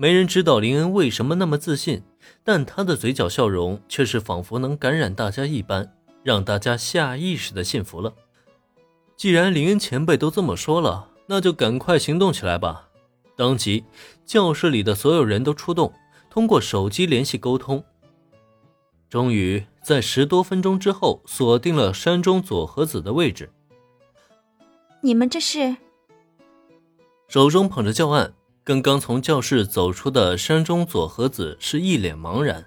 没人知道林恩为什么那么自信，但他的嘴角笑容却是仿佛能感染大家一般，让大家下意识的信服了。既然林恩前辈都这么说了，那就赶快行动起来吧！当即，教室里的所有人都出动，通过手机联系沟通。终于在十多分钟之后，锁定了山中佐和子的位置。你们这是？手中捧着教案，刚刚从教室走出的山中佐和子是一脸茫然，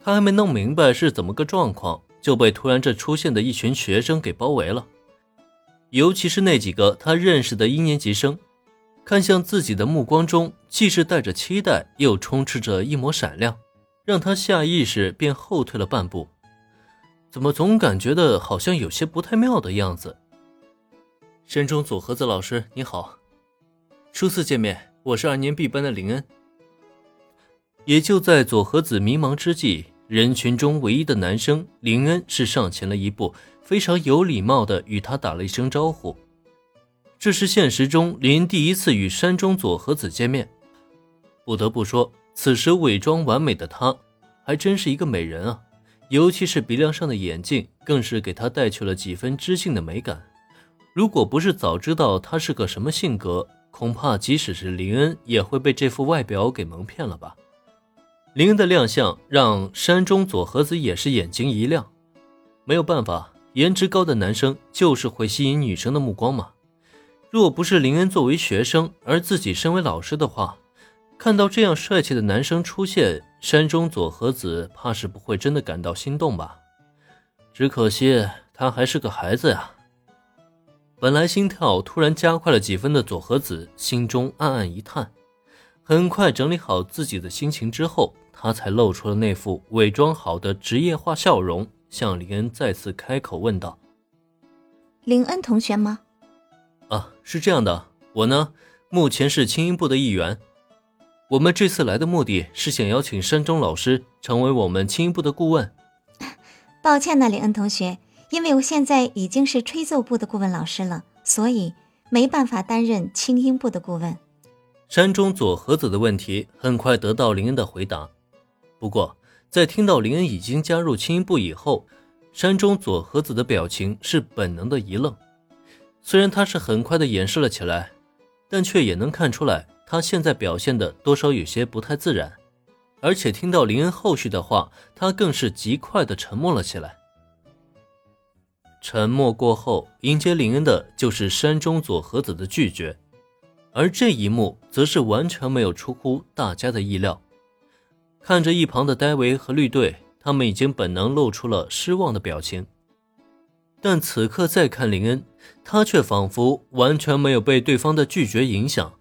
他还没弄明白是怎么个状况，就被突然这出现的一群学生给包围了。尤其是那几个他认识的一年级生，看向自己的目光中，既是带着期待，又充斥着一抹闪亮，让他下意识便后退了半步。怎么总感觉的好像有些不太妙的样子？山中佐和子老师，你好，初次见面，我是二年 B 班的林恩。也就在佐和子迷茫之际，人群中唯一的男生林恩是上前了一步。非常有礼貌的与他打了一声招呼。这是现实中林第一次与山中佐和子见面。不得不说，此时伪装完美的她，还真是一个美人啊！尤其是鼻梁上的眼镜，更是给她带去了几分知性的美感。如果不是早知道她是个什么性格，恐怕即使是林恩，也会被这副外表给蒙骗了吧。林恩的亮相让山中佐和子也是眼睛一亮。没有办法。颜值高的男生就是会吸引女生的目光嘛。若不是林恩作为学生，而自己身为老师的话，看到这样帅气的男生出现，山中佐和子怕是不会真的感到心动吧。只可惜他还是个孩子呀。本来心跳突然加快了几分的佐和子，心中暗暗一叹。很快整理好自己的心情之后，他才露出了那副伪装好的职业化笑容。向林恩再次开口问道：“林恩同学吗？”“啊，是这样的，我呢，目前是青音部的一员。我们这次来的目的是想邀请山中老师成为我们青音部的顾问。”“抱歉呢，林恩同学，因为我现在已经是吹奏部的顾问老师了，所以没办法担任清音部的顾问。”山中佐和子的问题很快得到林恩的回答，不过。在听到林恩已经加入清音部以后，山中佐和子的表情是本能的一愣。虽然他是很快的掩饰了起来，但却也能看出来他现在表现的多少有些不太自然。而且听到林恩后续的话，他更是极快的沉默了起来。沉默过后，迎接林恩的就是山中佐和子的拒绝，而这一幕则是完全没有出乎大家的意料。看着一旁的戴维和绿队，他们已经本能露出了失望的表情。但此刻再看林恩，他却仿佛完全没有被对方的拒绝影响。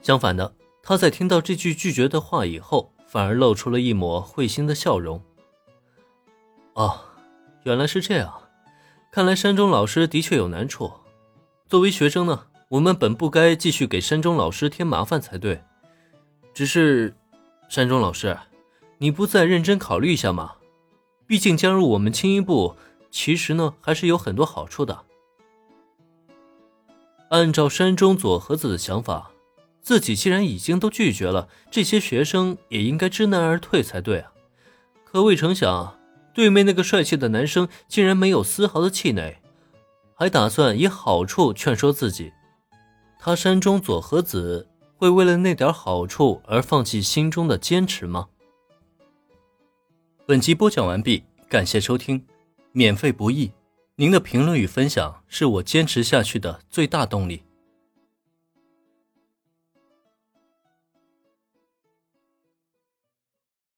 相反的，他在听到这句拒绝的话以后，反而露出了一抹会心的笑容。哦，原来是这样，看来山中老师的确有难处。作为学生呢，我们本不该继续给山中老师添麻烦才对。只是。山中老师，你不再认真考虑一下吗？毕竟加入我们青衣部，其实呢还是有很多好处的。按照山中佐和子的想法，自己既然已经都拒绝了，这些学生也应该知难而退才对啊。可未成想，对面那个帅气的男生竟然没有丝毫的气馁，还打算以好处劝说自己。他山中佐和子。会为了那点好处而放弃心中的坚持吗？本集播讲完毕，感谢收听，免费不易，您的评论与分享是我坚持下去的最大动力。